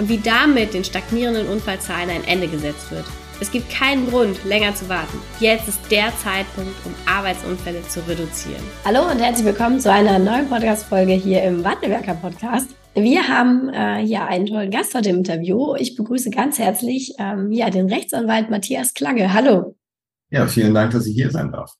und wie damit den stagnierenden Unfallzahlen ein Ende gesetzt wird. Es gibt keinen Grund, länger zu warten. Jetzt ist der Zeitpunkt, um Arbeitsunfälle zu reduzieren. Hallo und herzlich willkommen zu einer neuen Podcast-Folge hier im Wandelwerker Podcast. Wir haben äh, hier einen tollen Gast heute im Interview. Ich begrüße ganz herzlich ähm, ja, den Rechtsanwalt Matthias Klange. Hallo. Ja, vielen Dank, dass ich hier sein darf.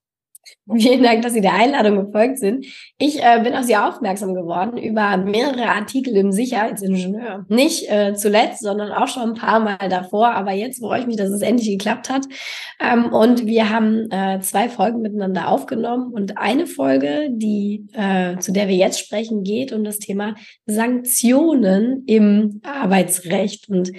Vielen Dank, dass Sie der Einladung gefolgt sind. Ich äh, bin auf Sie aufmerksam geworden über mehrere Artikel im Sicherheitsingenieur. Nicht äh, zuletzt, sondern auch schon ein paar Mal davor. Aber jetzt freue ich mich, dass es endlich geklappt hat. Ähm, und wir haben äh, zwei Folgen miteinander aufgenommen. Und eine Folge, die äh, zu der wir jetzt sprechen, geht um das Thema Sanktionen im Arbeitsrecht. Und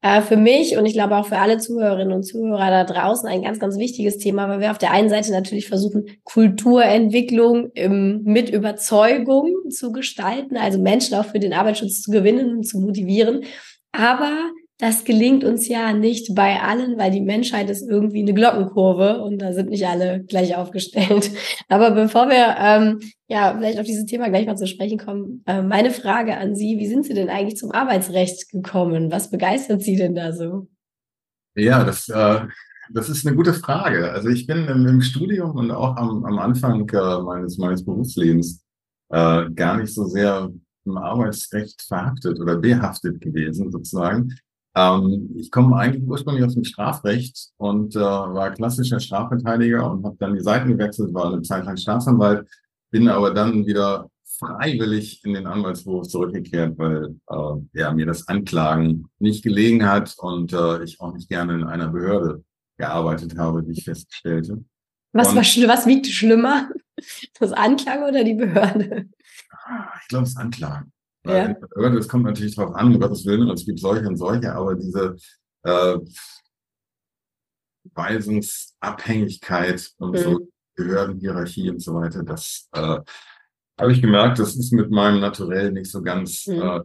äh, für mich und ich glaube auch für alle Zuhörerinnen und Zuhörer da draußen ein ganz, ganz wichtiges Thema, weil wir auf der einen Seite natürlich versuchen, Kulturentwicklung im, mit Überzeugung zu gestalten, also Menschen auch für den Arbeitsschutz zu gewinnen und zu motivieren. Aber das gelingt uns ja nicht bei allen, weil die Menschheit ist irgendwie eine Glockenkurve und da sind nicht alle gleich aufgestellt. Aber bevor wir ähm, ja vielleicht auf dieses Thema gleich mal zu sprechen kommen, äh, meine Frage an Sie: Wie sind Sie denn eigentlich zum Arbeitsrecht gekommen? Was begeistert Sie denn da so? Ja, das, äh, das ist eine gute Frage. Also ich bin im, im Studium und auch am, am Anfang äh, meines, meines Berufslebens äh, gar nicht so sehr im Arbeitsrecht verhaftet oder behaftet gewesen sozusagen. Ähm, ich komme eigentlich ursprünglich aus dem Strafrecht und äh, war klassischer Strafverteidiger und habe dann die Seiten gewechselt, war eine Zeit lang Staatsanwalt, bin aber dann wieder freiwillig in den Anwaltsberuf zurückgekehrt, weil äh, ja, mir das Anklagen nicht gelegen hat und äh, ich auch nicht gerne in einer Behörde gearbeitet habe, wie ich feststellte. Was, war, was wiegt schlimmer? Das Anklagen oder die Behörde? Ich glaube, das Anklagen. Ja. Das kommt natürlich darauf an, um Gottes Willen, es gibt solche und solche, aber diese äh, Weisungsabhängigkeit und mhm. so Behördenhierarchie und so weiter, das äh, habe ich gemerkt, das ist mit meinem Naturell nicht so ganz mhm. äh,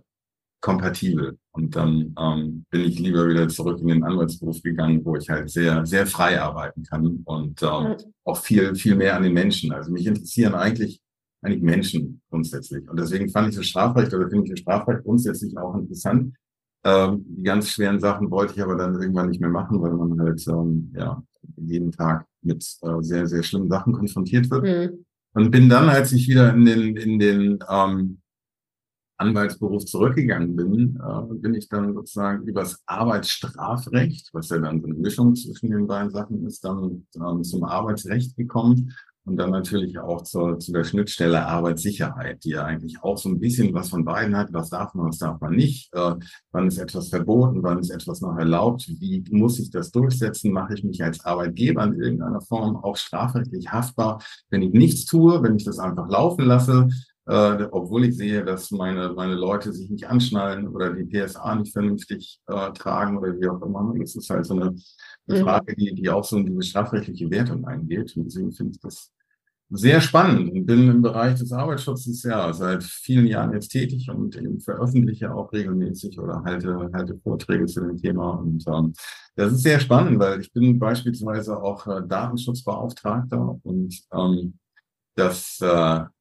kompatibel. Und dann ähm, bin ich lieber wieder zurück in den Anwaltsberuf gegangen, wo ich halt sehr, sehr frei arbeiten kann und ähm, mhm. auch viel, viel mehr an den Menschen. Also mich interessieren eigentlich eigentlich Menschen grundsätzlich. Und deswegen fand ich das Strafrecht oder finde ich das Strafrecht grundsätzlich auch interessant. Ähm, die ganz schweren Sachen wollte ich aber dann irgendwann nicht mehr machen, weil man halt ähm, ja jeden Tag mit äh, sehr, sehr schlimmen Sachen konfrontiert wird. Mhm. Und bin dann, als ich wieder in den, in den ähm, Anwaltsberuf zurückgegangen bin, äh, bin ich dann sozusagen übers Arbeitsstrafrecht, was ja dann so eine Mischung zwischen den beiden Sachen ist, dann ähm, zum Arbeitsrecht gekommen und dann natürlich auch zur, zu der Schnittstelle Arbeitssicherheit, die ja eigentlich auch so ein bisschen was von beiden hat. Was darf man, was darf man nicht? Äh, wann ist etwas verboten? Wann ist etwas noch erlaubt? Wie muss ich das durchsetzen? Mache ich mich als Arbeitgeber in irgendeiner Form auch strafrechtlich haftbar, wenn ich nichts tue, wenn ich das einfach laufen lasse? Äh, obwohl ich sehe, dass meine, meine Leute sich nicht anschnallen oder die PSA nicht vernünftig äh, tragen oder wie auch immer. Das ist halt so eine, eine mhm. Frage, die, die auch so in diese strafrechtliche Wertung eingeht. Und deswegen finde ich das sehr spannend und bin im Bereich des Arbeitsschutzes ja seit vielen Jahren jetzt tätig und eben veröffentliche auch regelmäßig oder halte, halte Vorträge zu dem Thema. Und ähm, das ist sehr spannend, weil ich bin beispielsweise auch äh, Datenschutzbeauftragter und ähm, das äh,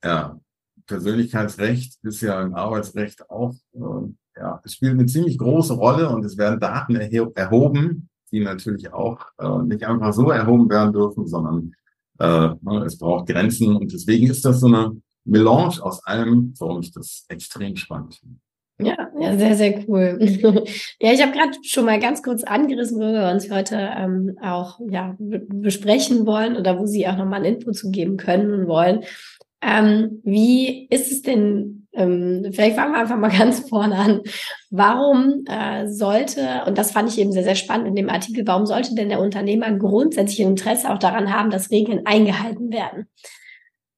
ja, Persönlichkeitsrecht ist ja im Arbeitsrecht auch, äh, ja, es spielt eine ziemlich große Rolle und es werden Daten erhoben, die natürlich auch äh, nicht einfach so erhoben werden dürfen, sondern äh, ne, es braucht Grenzen und deswegen ist das so eine Melange aus allem, warum ich das extrem spannend finde. Ja, ja, sehr, sehr cool. ja, ich habe gerade schon mal ganz kurz angerissen, wo wir uns heute ähm, auch ja, besprechen wollen oder wo Sie auch nochmal einen Input zu geben können und wollen. Ähm, wie ist es denn ähm, vielleicht fangen wir einfach mal ganz vorne an. Warum äh, sollte, und das fand ich eben sehr, sehr spannend in dem Artikel, warum sollte denn der Unternehmer grundsätzlich Interesse auch daran haben, dass Regeln eingehalten werden?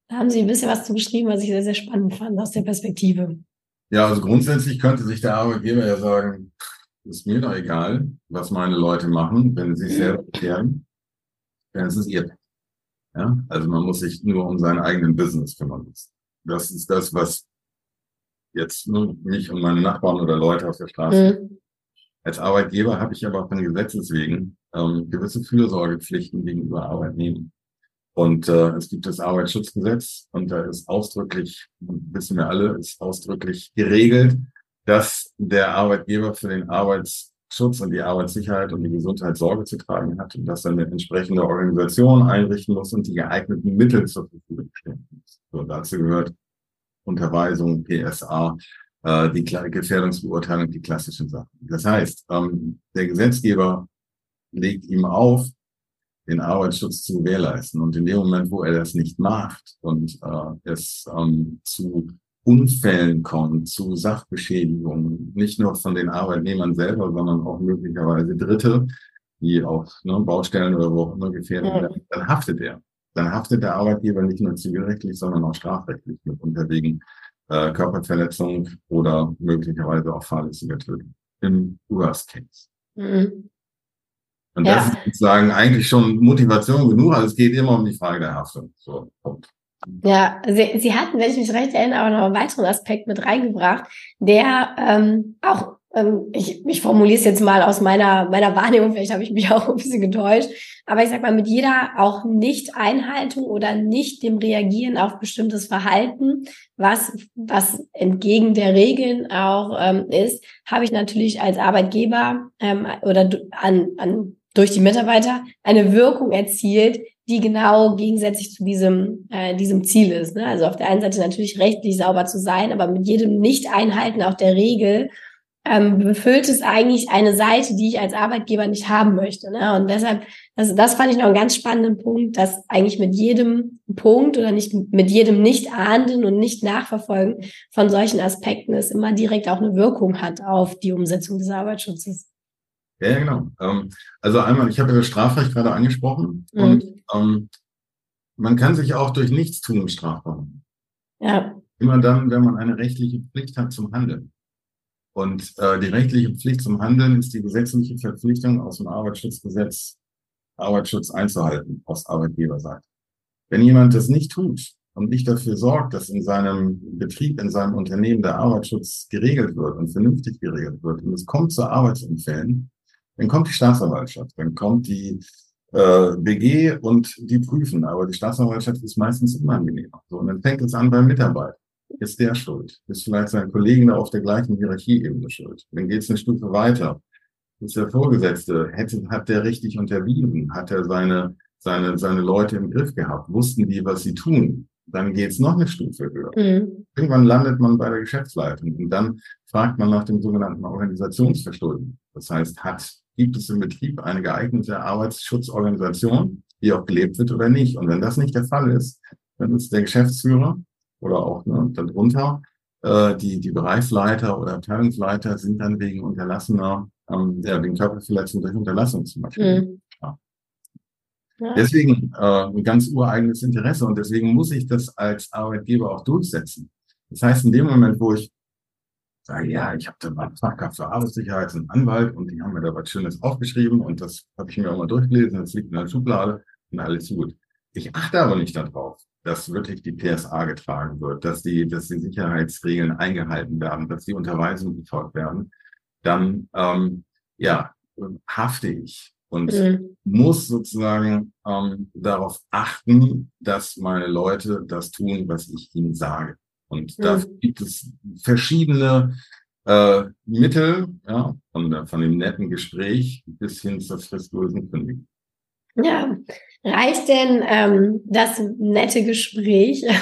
Da haben Sie ein bisschen was zu geschrieben, was ich sehr, sehr spannend fand aus der Perspektive. Ja, also grundsätzlich könnte sich der Arbeitgeber ja sagen, ist mir doch egal, was meine Leute machen, wenn sie sich selber dann ist es ihr. Ja, also man muss sich nur um seinen eigenen Business kümmern. Das ist das, was jetzt nur mich und meine Nachbarn oder Leute auf der Straße. Mhm. Als Arbeitgeber habe ich aber von Gesetzes wegen ähm, gewisse Fürsorgepflichten gegenüber Arbeitnehmern. Und äh, es gibt das Arbeitsschutzgesetz und da ist ausdrücklich, wissen wir alle, ist ausdrücklich geregelt, dass der Arbeitgeber für den Arbeitsschutz und die Arbeitssicherheit und die Gesundheit Sorge zu tragen hat und dass er eine entsprechende Organisation einrichten muss und die geeigneten Mittel zur Verfügung stellen muss. So, dazu gehört Unterweisung, PSA, äh, die Gefährdungsbeurteilung, die klassischen Sachen. Das heißt, ähm, der Gesetzgeber legt ihm auf, den Arbeitsschutz zu gewährleisten. Und in dem Moment, wo er das nicht macht und äh, es ähm, zu Unfällen kommt, zu Sachbeschädigungen, nicht nur von den Arbeitnehmern selber, sondern auch möglicherweise Dritte, die auf ne, Baustellen oder wo auch immer gefährdet werden, dann haftet er. Dann haftet der Arbeitgeber nicht nur zivilrechtlich, sondern auch strafrechtlich mit wegen äh, Körperverletzung oder möglicherweise auch fahrlässiger Tötung. Im Worst Case. Mhm. Und ja. das ist sozusagen eigentlich schon Motivation genug, also es geht immer um die Frage der Haftung. So, Punkt. Ja, Sie, Sie hatten, wenn ich mich recht erinnere, auch noch einen weiteren Aspekt mit reingebracht, der ähm, auch, ähm, ich, ich formuliere es jetzt mal aus meiner, meiner Wahrnehmung, vielleicht habe ich mich auch ein bisschen getäuscht, aber ich sag mal, mit jeder auch Nicht-Einhaltung oder nicht dem Reagieren auf bestimmtes Verhalten, was, was entgegen der Regeln auch ähm, ist, habe ich natürlich als Arbeitgeber ähm, oder an, an durch die Mitarbeiter eine Wirkung erzielt, die genau gegensätzlich zu diesem, äh, diesem Ziel ist. Ne? Also auf der einen Seite natürlich rechtlich sauber zu sein, aber mit jedem Nicht-Einhalten auch der Regel ähm, befüllt es eigentlich eine Seite, die ich als Arbeitgeber nicht haben möchte. Ne? Und deshalb, das, das fand ich noch einen ganz spannenden Punkt, dass eigentlich mit jedem Punkt oder nicht mit jedem Nicht-Ahnden und Nicht-Nachverfolgen von solchen Aspekten es immer direkt auch eine Wirkung hat auf die Umsetzung des Arbeitsschutzes. Ja, ja genau. Ähm, also einmal, ich habe ja das Strafrecht gerade angesprochen mhm. und ähm, man kann sich auch durch Nichtstun strafbar machen. Ja. Immer dann, wenn man eine rechtliche Pflicht hat zum Handeln. Und äh, die rechtliche Pflicht zum Handeln ist die gesetzliche Verpflichtung aus dem Arbeitsschutzgesetz, Arbeitsschutz einzuhalten aus Arbeitgeberseite. Wenn jemand das nicht tut und nicht dafür sorgt, dass in seinem Betrieb, in seinem Unternehmen der Arbeitsschutz geregelt wird und vernünftig geregelt wird und es kommt zu Arbeitsunfällen, dann kommt die Staatsanwaltschaft, dann kommt die äh, BG und die prüfen. Aber die Staatsanwaltschaft ist meistens unangenehmer. So, und dann fängt es an beim Mitarbeiter. Ist der schuld? Ist vielleicht sein Kollege da auf der gleichen Hierarchieebene schuld? Dann geht es eine Stufe weiter. Ist der Vorgesetzte, hätte, hat der richtig unterwiesen? Hat er seine, seine, seine Leute im Griff gehabt? Wussten die, was sie tun? Dann geht es noch eine Stufe höher. Mhm. Irgendwann landet man bei der Geschäftsleitung und dann fragt man nach dem sogenannten Organisationsverschulden. Das heißt, hat gibt es im Betrieb eine geeignete Arbeitsschutzorganisation, die auch gelebt wird oder nicht. Und wenn das nicht der Fall ist, dann ist der Geschäftsführer oder auch ne, darunter äh, die, die Bereichsleiter oder Abteilungsleiter sind dann wegen unterlassener, ähm, ja, wegen Körperverletzung durch Unterlassung zum Beispiel. Mhm. Ja. Ja. Deswegen äh, ein ganz ureigenes Interesse und deswegen muss ich das als Arbeitgeber auch durchsetzen. Das heißt, in dem Moment, wo ich sage, ja, ich habe da mal Fachkraft für Arbeitssicherheit, einen Anwalt und die haben mir da was Schönes aufgeschrieben und das habe ich mir auch mal durchgelesen, das liegt in der Schublade und alles gut. Ich achte aber nicht darauf, dass wirklich die PSA getragen wird, dass die, dass die Sicherheitsregeln eingehalten werden, dass die Unterweisungen befolgt werden, dann ähm, ja, hafte ich und mhm. muss sozusagen ähm, darauf achten, dass meine Leute das tun, was ich ihnen sage. Und mhm. da gibt es verschiedene äh, Mittel, ja, von, von dem netten Gespräch bis hin zur fristlosen Kündigung. Ja, reicht denn ähm, das nette Gespräch?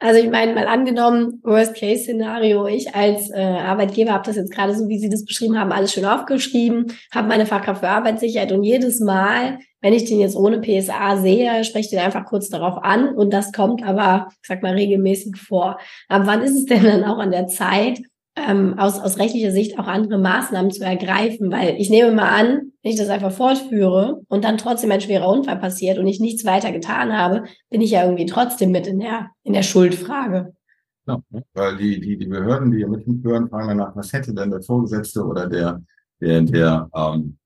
Also ich meine, mal angenommen, Worst-Case-Szenario, ich als äh, Arbeitgeber habe das jetzt gerade so, wie Sie das beschrieben haben, alles schön aufgeschrieben, habe meine Fachkraft für Arbeitssicherheit und jedes Mal, wenn ich den jetzt ohne PSA sehe, spreche ich den einfach kurz darauf an und das kommt aber, ich sag mal, regelmäßig vor. Aber wann ist es denn dann auch an der Zeit, ähm, aus, aus rechtlicher Sicht auch andere Maßnahmen zu ergreifen, weil ich nehme mal an, wenn ich das einfach fortführe und dann trotzdem ein schwerer Unfall passiert und ich nichts weiter getan habe, bin ich ja irgendwie trotzdem mit in der, in der Schuldfrage. Ja, weil die, die, die Behörden, die ja mithören, fragen danach, was hätte denn der Vorgesetzte oder der, der, der, ähm,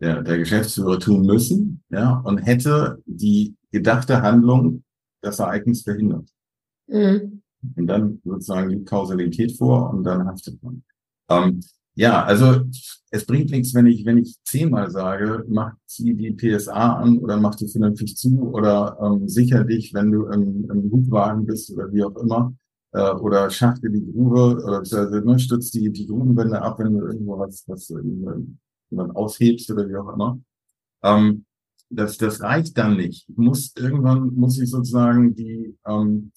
der, der Geschäftsführer tun müssen, ja, und hätte die gedachte Handlung das Ereignis verhindert. Mhm. Und dann sozusagen die Kausalität vor und dann haftet man. Ähm, ja, also es bringt nichts, wenn ich, wenn ich zehnmal sage, mach sie die PSA an oder mach die vernünftig zu oder ähm, sicher dich, wenn du im, im Hubwagen bist oder wie auch immer äh, oder schachte die Grube oder also, ne, stützt die, die Grubenwände ab, wenn du irgendwo was, was jemand aushebst oder wie auch immer. Ähm, das, das reicht dann nicht. Ich muss irgendwann muss ich sozusagen die ähm,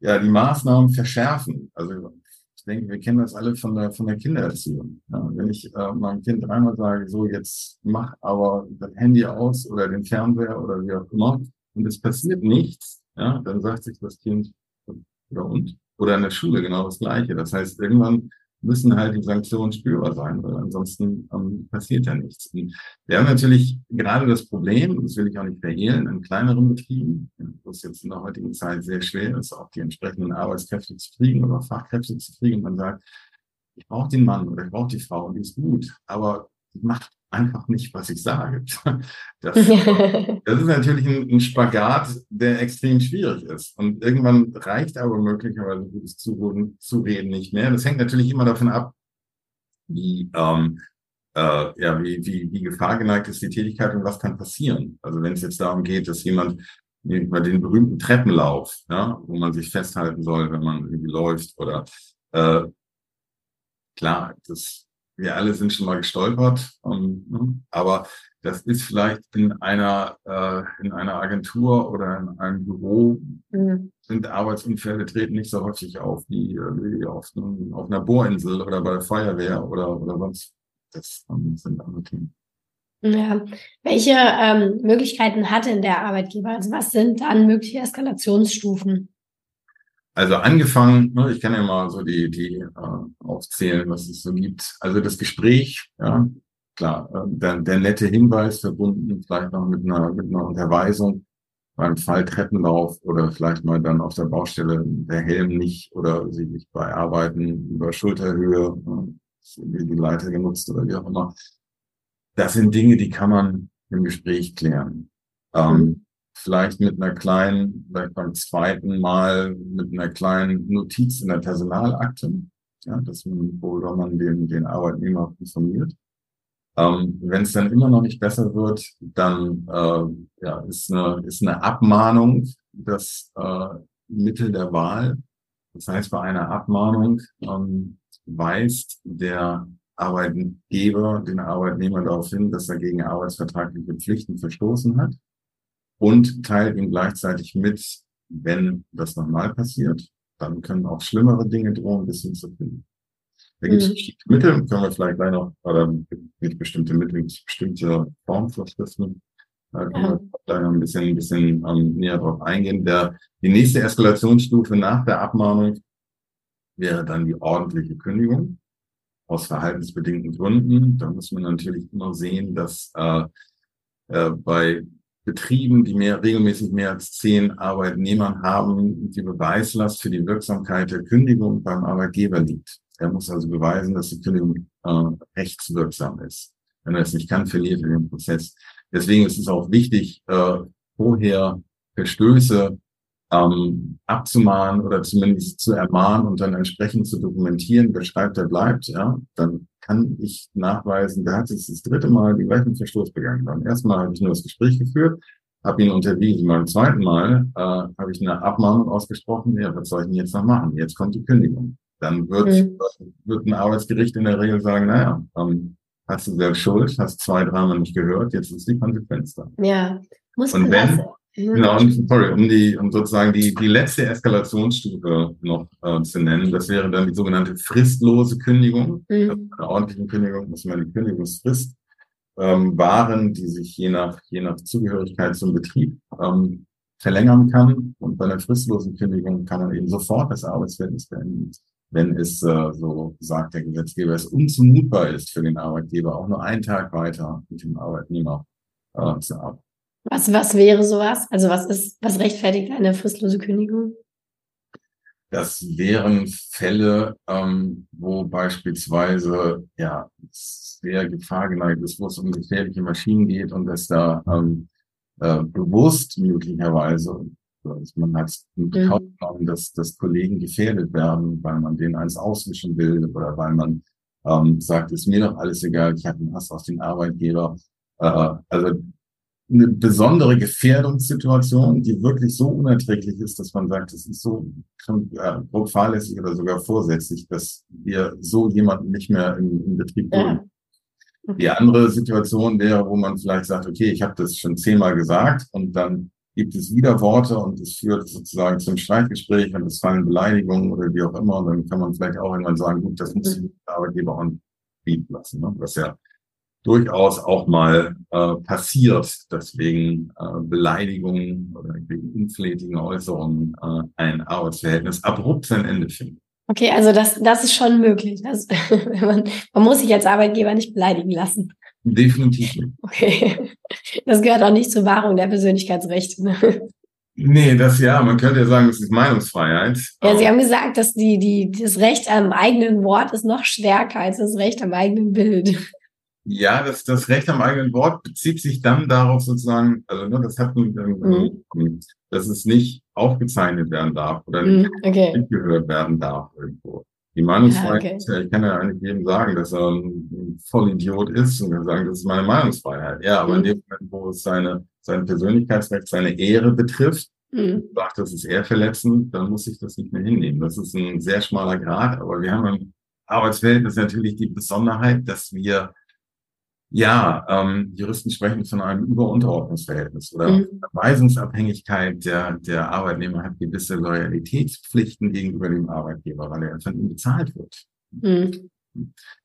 ja die Maßnahmen verschärfen. Also ich denke, wir kennen das alle von der, von der Kindererziehung. Ja, wenn ich äh, meinem Kind dreimal sage, so jetzt mach aber das Handy aus oder den Fernseher oder wie auch immer, und es passiert nichts, ja, dann sagt sich das Kind, oder und? Oder in der Schule genau das Gleiche. Das heißt, irgendwann müssen halt die Sanktionen spürbar sein, weil ansonsten ähm, passiert ja nichts. Und wir haben natürlich gerade das Problem, das will ich auch nicht verhehlen, in kleineren Betrieben, wo es jetzt in der heutigen Zeit sehr schwer ist, auch die entsprechenden Arbeitskräfte zu kriegen oder Fachkräfte zu kriegen. Man sagt, ich brauche den Mann oder ich brauche die Frau und die ist gut, aber die macht einfach nicht, was ich sage. Das, das ist natürlich ein, ein, Spagat, der extrem schwierig ist. Und irgendwann reicht aber möglicherweise gutes Zureden, Zureden nicht mehr. Das hängt natürlich immer davon ab, wie, ähm, äh, ja, wie, wie, wie gefahrgeneigt ist die Tätigkeit und was kann passieren. Also wenn es jetzt darum geht, dass jemand bei den berühmten Treppenlauf, ja, wo man sich festhalten soll, wenn man irgendwie läuft oder äh, klar, das wir alle sind schon mal gestolpert, um, ne? aber das ist vielleicht in einer äh, in einer Agentur oder in einem Büro mhm. sind Arbeitsunfälle treten nicht so häufig auf wie, wie auf, einem, auf einer Bohrinsel oder bei der Feuerwehr oder oder sonst. Das um, sind andere Themen. Ja. Welche ähm, Möglichkeiten hat denn der Arbeitgeber? Also was sind dann mögliche Eskalationsstufen? Also angefangen, ne, ich kann ja mal so die, die äh, aufzählen, was es so gibt. Also das Gespräch, ja, klar, äh, der, der nette Hinweis verbunden vielleicht noch mit einer, mit einer Unterweisung beim Fall Treppenlauf oder vielleicht mal dann auf der Baustelle der Helm nicht oder sich nicht bei Arbeiten über Schulterhöhe, äh, die Leiter genutzt oder wie auch immer. Das sind Dinge, die kann man im Gespräch klären. Ähm, mhm vielleicht mit einer kleinen, vielleicht beim zweiten Mal mit einer kleinen Notiz in der Personalakte, ja, dass man, worüber man den, den Arbeitnehmer informiert. Ähm, Wenn es dann immer noch nicht besser wird, dann äh, ja, ist, eine, ist eine Abmahnung das äh, Mittel der Wahl. Das heißt, bei einer Abmahnung ähm, weist der Arbeitgeber den Arbeitnehmer darauf hin, dass er gegen arbeitsvertragliche Pflichten verstoßen hat und teilt ihm gleichzeitig mit, wenn das nochmal passiert, dann können auch schlimmere Dinge drohen, bis hin zu finden. Da gibt es mhm. Mittel, können wir vielleicht gleich noch, oder nicht bestimmte Mittel, bestimmte Formvorschriften, da können ja. wir gleich noch ein bisschen, ein bisschen um, näher drauf eingehen. Der, die nächste Eskalationsstufe nach der Abmahnung wäre dann die ordentliche Kündigung aus verhaltensbedingten Gründen. Da muss man natürlich immer sehen, dass äh, äh, bei Betrieben, die mehr, regelmäßig mehr als zehn Arbeitnehmern haben, die Beweislast für die Wirksamkeit der Kündigung beim Arbeitgeber liegt. Er muss also beweisen, dass die Kündigung äh, rechtswirksam ist. Wenn er es nicht kann, verliert er den Prozess. Deswegen ist es auch wichtig, äh, vorher Verstöße ähm, abzumahnen oder zumindest zu ermahnen und dann entsprechend zu dokumentieren, wer schreibt, der bleibt, ja, dann kann ich nachweisen, der hat jetzt das dritte Mal den gleichen Verstoß begangen. Beim ersten Mal habe ich nur das Gespräch geführt, habe ihn unterwiesen. Beim zweiten Mal äh, habe ich eine Abmahnung ausgesprochen, ja, was soll ich denn jetzt noch machen? Jetzt kommt die Kündigung. Dann wird, mhm. wird ein Arbeitsgericht in der Regel sagen, naja, ähm, hast du selbst Schuld, hast zwei, dreimal nicht gehört, jetzt ist die Konsequenz da. Ja, muss man Und wenn. Genau, und sorry, um die, um sozusagen die, die letzte Eskalationsstufe noch äh, zu nennen, das wäre dann die sogenannte fristlose Kündigung. Mhm. Eine ordentliche Kündigung muss man die Kündigungsfrist ähm, wahren, die sich je nach, je nach Zugehörigkeit zum Betrieb ähm, verlängern kann. Und bei einer fristlosen Kündigung kann man eben sofort das Arbeitsverhältnis beenden, wenn es, äh, so sagt der Gesetzgeber, es unzumutbar ist für den Arbeitgeber, auch nur einen Tag weiter mit dem Arbeitnehmer äh, zu arbeiten. Was, was wäre sowas? Also was ist, was rechtfertigt eine fristlose Kündigung? Das wären Fälle, ähm, wo beispielsweise ja sehr gefahrgeneigt ist, wo es um gefährliche Maschinen geht und es da ähm, äh, bewusst möglicherweise, also man hat in mhm. Kauf genommen, dass, dass Kollegen gefährdet werden, weil man denen eins auswischen will oder weil man ähm, sagt, ist mir doch alles egal, ich habe einen Hass auf den Arbeitgeber. Äh, also eine besondere Gefährdungssituation, die wirklich so unerträglich ist, dass man sagt, es ist so äh, grob fahrlässig oder sogar vorsätzlich, dass wir so jemanden nicht mehr im, im Betrieb dulden. Ja. Die andere Situation wäre, wo man vielleicht sagt, okay, ich habe das schon zehnmal gesagt und dann gibt es wieder Worte und es führt sozusagen zum Streitgespräch und es fallen Beleidigungen oder wie auch immer und dann kann man vielleicht auch irgendwann sagen, gut, das muss mhm. der Arbeitgeber auch bieten lassen, ne? was ja durchaus auch mal äh, passiert, dass wegen äh, Beleidigungen oder wegen unflätigen Äußerungen äh, ein Arbeitsverhältnis abrupt sein Ende findet. Okay, also das, das ist schon möglich. Das, man, man muss sich als Arbeitgeber nicht beleidigen lassen. Definitiv nicht. Okay. Das gehört auch nicht zur Wahrung der Persönlichkeitsrechte. Ne? Nee, das ja, man könnte ja sagen, das ist Meinungsfreiheit. Ja, Sie haben gesagt, dass die, die, das Recht am eigenen Wort ist noch stärker als das Recht am eigenen Bild. Ja, das, das Recht am eigenen Wort bezieht sich dann darauf sozusagen, also ne, das hat mhm. dass es nicht aufgezeichnet werden darf oder nicht mhm, okay. mitgehört werden darf irgendwo. Die Meinungsfreiheit, ja, okay. ich kann ja eigentlich jedem sagen, dass er ein Vollidiot ist und kann sagen, das ist meine Meinungsfreiheit. Ja, aber mhm. in dem Moment, wo es seine, sein Persönlichkeitsrecht, seine Ehre betrifft, mhm. sagt, das ist ehrverletzend, dann muss ich das nicht mehr hinnehmen. Das ist ein sehr schmaler Grad, aber wir haben im Arbeitsverhältnis natürlich die Besonderheit, dass wir ja, ähm, Juristen sprechen von einem Über- Unterordnungsverhältnis oder mhm. Weisungsabhängigkeit. Der, der Arbeitnehmer hat gewisse Loyalitätspflichten gegenüber dem Arbeitgeber, weil er von ihm bezahlt wird. Mhm.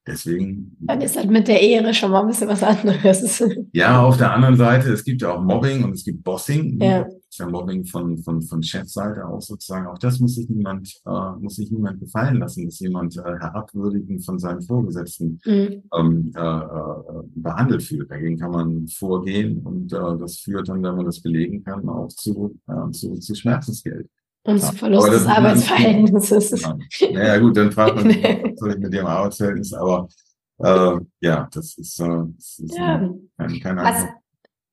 Deswegen. Dann ist halt mit der Ehre schon mal ein bisschen was anderes. Ja, auf der anderen Seite, es gibt ja auch Mobbing und es gibt Bossing. Ja. Ja Mobbing von, von, von Chefseite aus sozusagen. Auch das muss sich niemand, äh, muss sich niemand gefallen lassen, dass jemand äh, herabwürdigend von seinen Vorgesetzten mhm. ähm, äh, äh, behandelt fühlt. Dagegen kann man vorgehen und äh, das führt dann, wenn man das belegen kann, auch zu, äh, zu, zu Schmerzensgeld. Und ja, Verlust des Arbeitsverhältnisses. Naja, gut, dann fragt man, was mit dem Arbeitsverhältnis, aber äh, ja, das ist, äh, das ist ja. kein, kein was,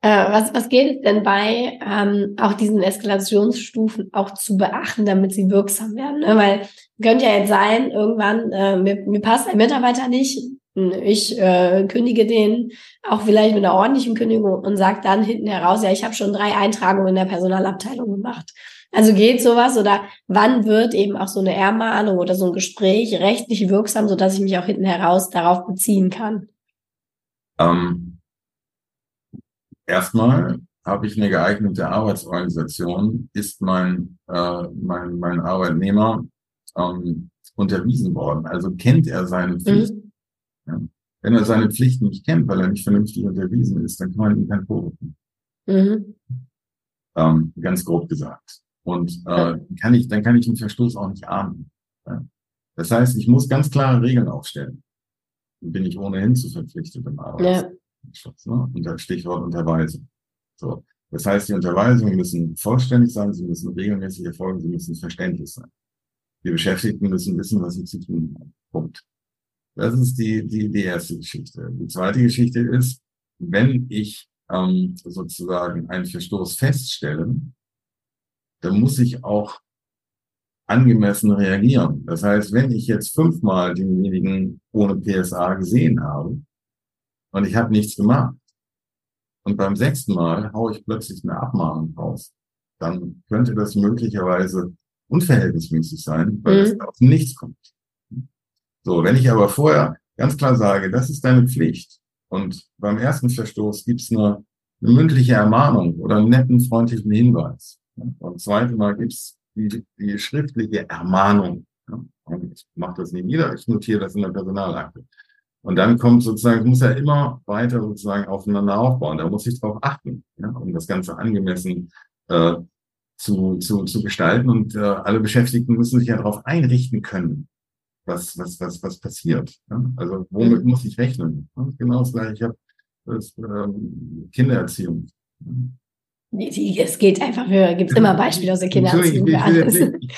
äh, was, was geht denn bei ähm, auch diesen Eskalationsstufen auch zu beachten, damit sie wirksam werden? Ne? Weil könnte ja jetzt sein, irgendwann, äh, mir, mir passt ein Mitarbeiter nicht, ich äh, kündige den auch vielleicht mit einer ordentlichen Kündigung und sage dann hinten heraus, ja, ich habe schon drei Eintragungen in der Personalabteilung gemacht. Also geht sowas oder wann wird eben auch so eine Ermahnung oder so ein Gespräch rechtlich wirksam, so dass ich mich auch hinten heraus darauf beziehen kann? Ähm, erstmal habe ich eine geeignete Arbeitsorganisation, ist mein, äh, mein, mein Arbeitnehmer ähm, unterwiesen worden. Also kennt er seine Pflichten. Mhm. Ja. Wenn er seine Pflichten nicht kennt, weil er nicht vernünftig unterwiesen ist, dann kann man ihm kein Vorwurf mhm. ähm, ganz grob gesagt. Und äh, kann ich, dann kann ich den Verstoß auch nicht ahnden. Ja. Das heißt, ich muss ganz klare Regeln aufstellen. Dann bin ich ohnehin zu verpflichtet im Arbeitsschutz. Ja. Ne? Unter Stichwort Unterweisung. So. Das heißt, die Unterweisungen müssen vollständig sein, sie müssen regelmäßig erfolgen, sie müssen verständlich sein. Die Beschäftigten müssen wissen, was sie zu tun haben. Punkt. Das ist die, die, die erste Geschichte. Die zweite Geschichte ist, wenn ich ähm, sozusagen einen Verstoß feststelle, dann muss ich auch angemessen reagieren. Das heißt, wenn ich jetzt fünfmal denjenigen ohne PSA gesehen habe und ich habe nichts gemacht und beim sechsten Mal haue ich plötzlich eine Abmahnung raus, dann könnte das möglicherweise unverhältnismäßig sein, weil mhm. es aus nichts kommt. So, wenn ich aber vorher ganz klar sage, das ist deine Pflicht und beim ersten Verstoß gibt es eine, eine mündliche Ermahnung oder einen netten, freundlichen Hinweis, und zweite Mal gibt's die, die schriftliche Ermahnung. Und ich mache das nie wieder, ich notiere das in der Personalakte. Und dann kommt sozusagen, muss er immer weiter sozusagen aufeinander aufbauen. Da muss ich darauf achten, ja, um das Ganze angemessen äh, zu, zu, zu gestalten. Und äh, alle Beschäftigten müssen sich ja darauf einrichten können, was, was, was, was passiert. Ja? Also womit mhm. muss ich rechnen? Ja? Genau das gleiche. Ich habe das, ähm, Kindererziehung. Es geht einfach für, gibt es immer Beispiele aus der Kindererziehung für alles.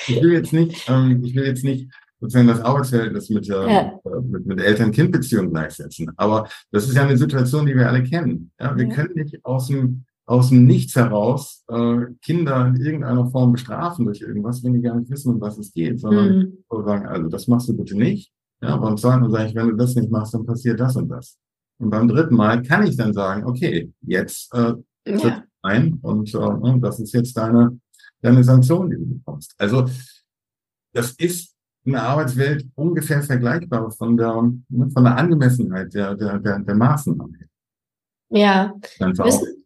Ich will jetzt nicht, ähm, ich will jetzt nicht sozusagen das Arbeitsverhältnis mit, ja. mit, mit Eltern-Kind-Beziehung gleichsetzen. Aber das ist ja eine Situation, die wir alle kennen. Ja, wir ja. können nicht aus dem, aus dem Nichts heraus äh, Kinder in irgendeiner Form bestrafen durch irgendwas, wenn die gar nicht wissen, um was es geht, sondern mhm. sagen, also das machst du bitte nicht. Ja, beim zweiten Mal sage ich, wenn du das nicht machst, dann passiert das und das. Und beim dritten Mal kann ich dann sagen, okay, jetzt äh, ja. ein und äh, das ist jetzt deine, deine Sanktion, die du bekommst. Also das ist eine Arbeitswelt ungefähr vergleichbar von der, ne, von der Angemessenheit der, der, der, der Maßnahmen. Ja. Müssen,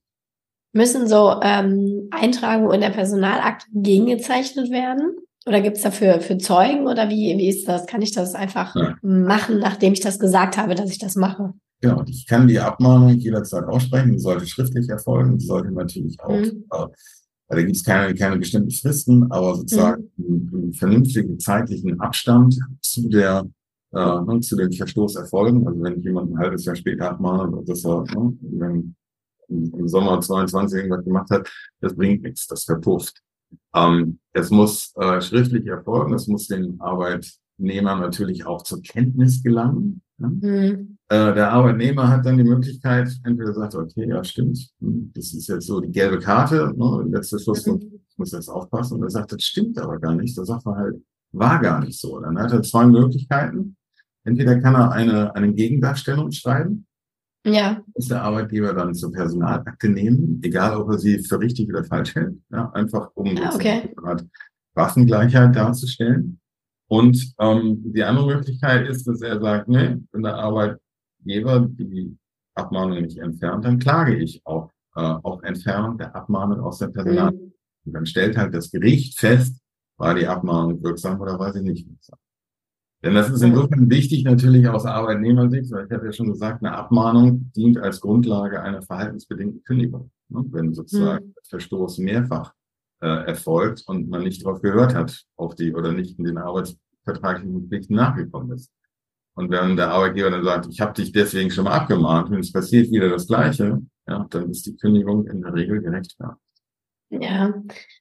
müssen so ähm, Eintragungen in der Personalakte gegengezeichnet werden? Oder gibt es dafür für Zeugen oder wie, wie ist das? Kann ich das einfach ja. machen, nachdem ich das gesagt habe, dass ich das mache? Genau, ich kann die Abmahnung jederzeit aussprechen, die sollte schriftlich erfolgen, die sollte natürlich auch, mhm. äh, da gibt es keine, keine bestimmten Fristen, aber sozusagen mhm. einen, vernünftigen zeitlichen Abstand zu der äh, ne, zu den Verstoß erfolgen. Also wenn ich jemanden ein halbes Jahr später abmahne, dass er ne, wenn im Sommer 22 irgendwas gemacht hat, das bringt nichts, das verpufft. Ähm, es muss äh, schriftlich erfolgen, es muss den Arbeitnehmer natürlich auch zur Kenntnis gelangen. Ja? Mhm. Äh, der Arbeitnehmer hat dann die Möglichkeit, entweder sagt, okay, ja, stimmt, hm, das ist jetzt so die gelbe Karte, ne, letzter Schluss, mhm. ich muss jetzt aufpassen. Und er sagt, das stimmt aber gar nicht, der Sachverhalt war gar nicht so. Dann hat er zwei Möglichkeiten. Entweder kann er eine, eine Gegendarstellung schreiben, ja. Muss der Arbeitgeber dann zur Personalakte nehmen, egal ob er sie für richtig oder falsch hält, ja, einfach um ah, okay. Waffengleichheit darzustellen. Und ähm, die andere Möglichkeit ist, dass er sagt, nee, wenn der Arbeitgeber die Abmahnung nicht entfernt, dann klage ich auf, äh, auf Entfernung der Abmahnung aus der Personalakte. Mhm. Und dann stellt halt das Gericht fest, war die Abmahnung wirksam oder war sie nicht wirksam. Denn das ist insofern wichtig natürlich aus Arbeitnehmersicht, weil ich habe ja schon gesagt, eine Abmahnung dient als Grundlage einer verhaltensbedingten Kündigung. Ne? Wenn sozusagen mhm. Verstoß mehrfach äh, erfolgt und man nicht darauf gehört hat, auf die oder nicht in den arbeitsvertraglichen Pflichten nachgekommen ist. Und wenn der Arbeitgeber dann sagt, ich habe dich deswegen schon mal abgemahnt und es passiert wieder das Gleiche, ja, dann ist die Kündigung in der Regel gerechtfertigt. Ja.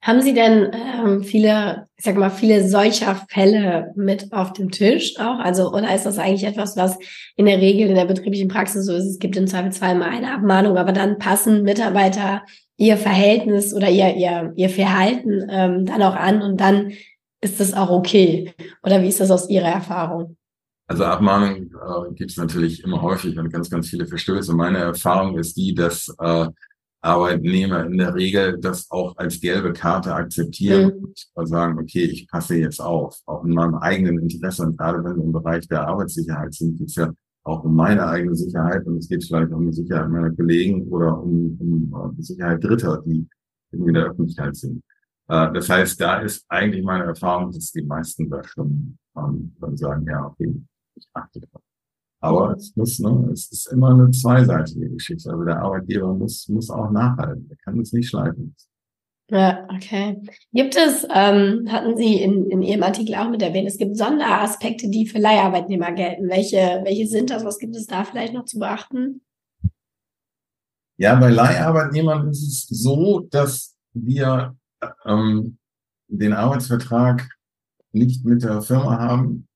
Haben Sie denn ähm, viele, ich sag mal, viele solcher Fälle mit auf dem Tisch auch? Also, oder ist das eigentlich etwas, was in der Regel in der betrieblichen Praxis so ist? Es gibt im Zweifelsfall mal eine Abmahnung, aber dann passen Mitarbeiter ihr Verhältnis oder ihr, ihr, ihr Verhalten ähm, dann auch an und dann ist das auch okay. Oder wie ist das aus Ihrer Erfahrung? Also Abmahnung äh, gibt es natürlich immer häufig und ganz, ganz viele Verstöße. Meine Erfahrung ist die, dass äh, Arbeitnehmer in der Regel das auch als gelbe Karte akzeptieren mhm. und sagen, okay, ich passe jetzt auf, auch in meinem eigenen Interesse. Und gerade wenn wir im Bereich der Arbeitssicherheit sind, geht es ja auch um meine eigene Sicherheit und es geht vielleicht um die Sicherheit meiner Kollegen oder um, um die Sicherheit Dritter, die in der Öffentlichkeit sind. Äh, das heißt, da ist eigentlich meine Erfahrung, dass die meisten da schon ähm, dann sagen, ja, okay, ich achte drauf. Aber es muss, ne, es ist immer eine zweiseitige Geschichte. Also der Arbeitgeber muss, muss auch nachhalten. Er kann es nicht schleifen. Ja, okay. Gibt es, ähm, hatten Sie in, in Ihrem Artikel auch mit erwähnt, es gibt Sonderaspekte, die für Leiharbeitnehmer gelten. Welche, welche sind das? Was gibt es da vielleicht noch zu beachten? Ja, bei Leiharbeitnehmern ist es so, dass wir ähm, den Arbeitsvertrag nicht mit der Firma haben,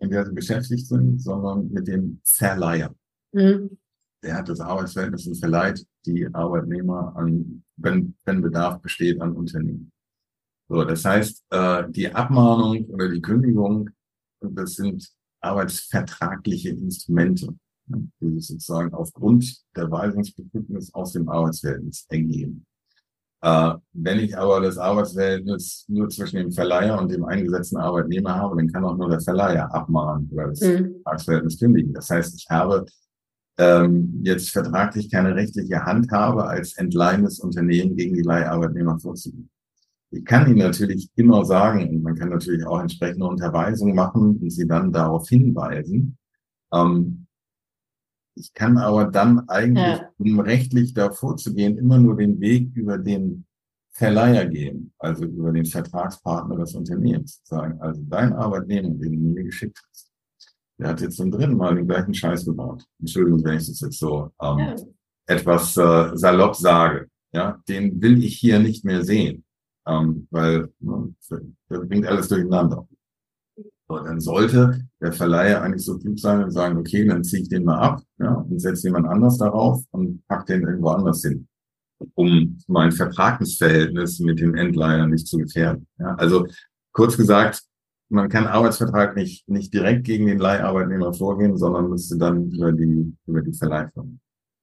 in der sie beschäftigt sind, sondern mit dem Verleiher. Mhm. Der hat das Arbeitsverhältnis und verleiht die Arbeitnehmer an, wenn, wenn Bedarf besteht, an Unternehmen. So, das heißt, äh, die Abmahnung oder die Kündigung, das sind arbeitsvertragliche Instrumente, ne, die sich sozusagen aufgrund der Weisungsbefugnis aus dem Arbeitsverhältnis ergeben. Äh, wenn ich aber das Arbeitsverhältnis nur zwischen dem Verleiher und dem eingesetzten Arbeitnehmer habe, dann kann auch nur der Verleiher abmahnen oder das mhm. Arbeitsverhältnis kündigen. Das heißt, ich habe ähm, jetzt vertraglich keine rechtliche Handhabe als entleihendes Unternehmen gegen die Leiharbeitnehmer vorzugehen. Ich kann Ihnen natürlich immer sagen, und man kann natürlich auch entsprechende Unterweisungen machen und Sie dann darauf hinweisen. Ähm, ich kann aber dann eigentlich, ja. um rechtlich da vorzugehen, immer nur den Weg über den Verleiher gehen, also über den Vertragspartner des Unternehmens. Sagen, also dein Arbeitnehmer, den du mir geschickt hast, der hat jetzt zum dritten Mal den gleichen Scheiß gebaut. Entschuldigung, wenn ich das jetzt so ähm, ja. etwas äh, salopp sage. ja, den will ich hier nicht mehr sehen, ähm, weil ne, das bringt alles durcheinander. So, dann sollte der Verleiher eigentlich so klug sein und sagen, okay, dann ziehe ich den mal ab ja, und setze jemand anders darauf und pack den irgendwo anders hin, um mein Vertragsverhältnis mit dem Endleiher nicht zu gefährden. Ja, also kurz gesagt, man kann Arbeitsvertrag nicht, nicht direkt gegen den Leiharbeitnehmer vorgehen, sondern müsste dann über die, über die Verleihfirma.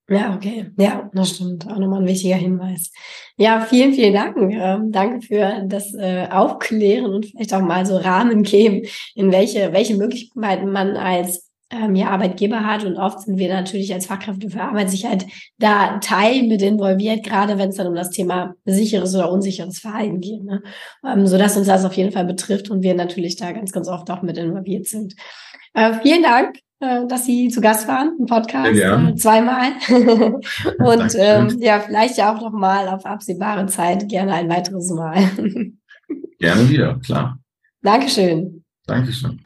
Ja, okay. Ja, das stimmt. Auch nochmal ein wichtiger Hinweis. Ja, vielen, vielen Dank. Ähm, danke für das äh, Aufklären und vielleicht auch mal so Rahmen geben, in welche, welche Möglichkeiten man als ähm, ja, Arbeitgeber hat. Und oft sind wir natürlich als Fachkräfte für Arbeitssicherheit da Teil mit involviert, gerade wenn es dann um das Thema sicheres oder unsicheres Verhalten geht. Ne? Ähm, sodass uns das auf jeden Fall betrifft und wir natürlich da ganz, ganz oft auch mit involviert sind. Äh, vielen Dank äh, dass Sie zu Gast waren im Podcast äh, zweimal. und ähm, ja, vielleicht ja auch noch mal auf absehbare Zeit gerne ein weiteres Mal. gerne wieder, klar. Dankeschön. Dankeschön.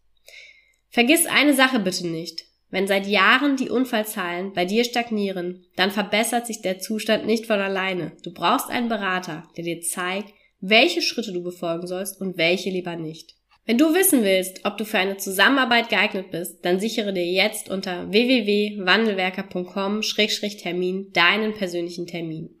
Vergiss eine Sache bitte nicht. Wenn seit Jahren die Unfallzahlen bei dir stagnieren, dann verbessert sich der Zustand nicht von alleine. Du brauchst einen Berater, der dir zeigt, welche Schritte du befolgen sollst und welche lieber nicht. Wenn du wissen willst, ob du für eine Zusammenarbeit geeignet bist, dann sichere dir jetzt unter www.wandelwerker.com-termin deinen persönlichen Termin.